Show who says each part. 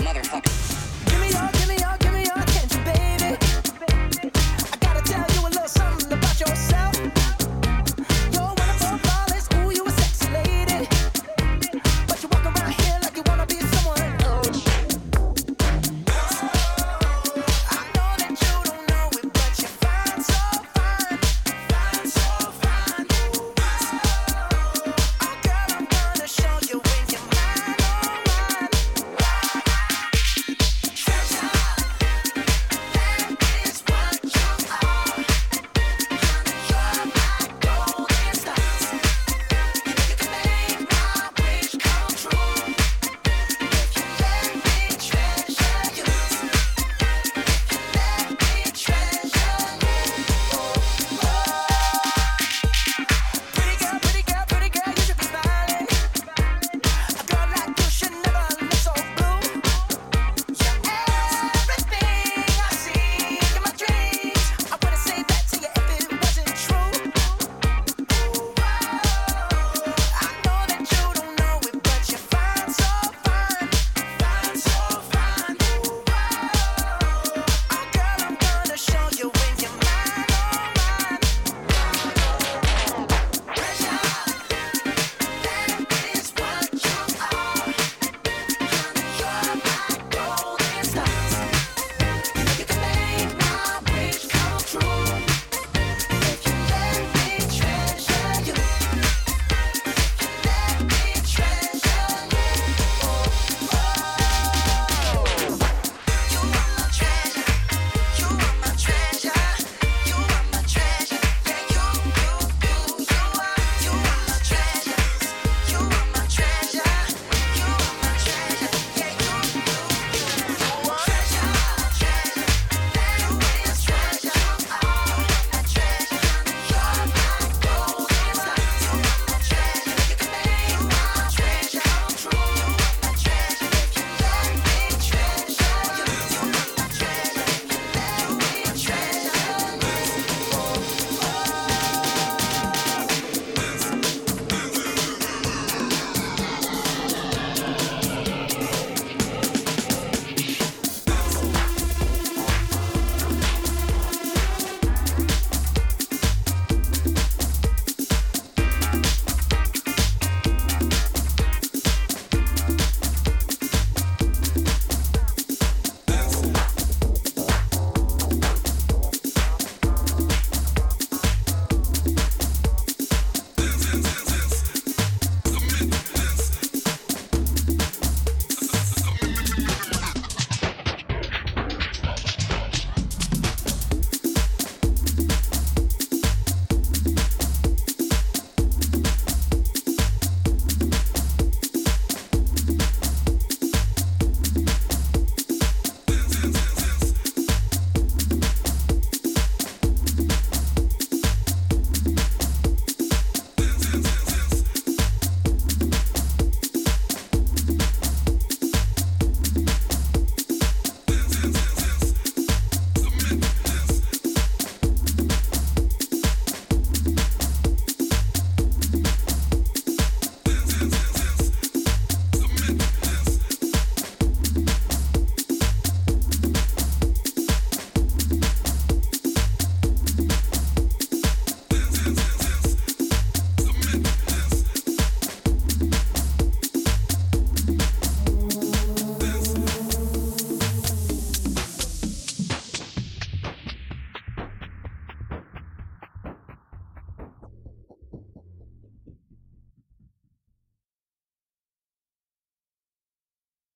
Speaker 1: motherfucker.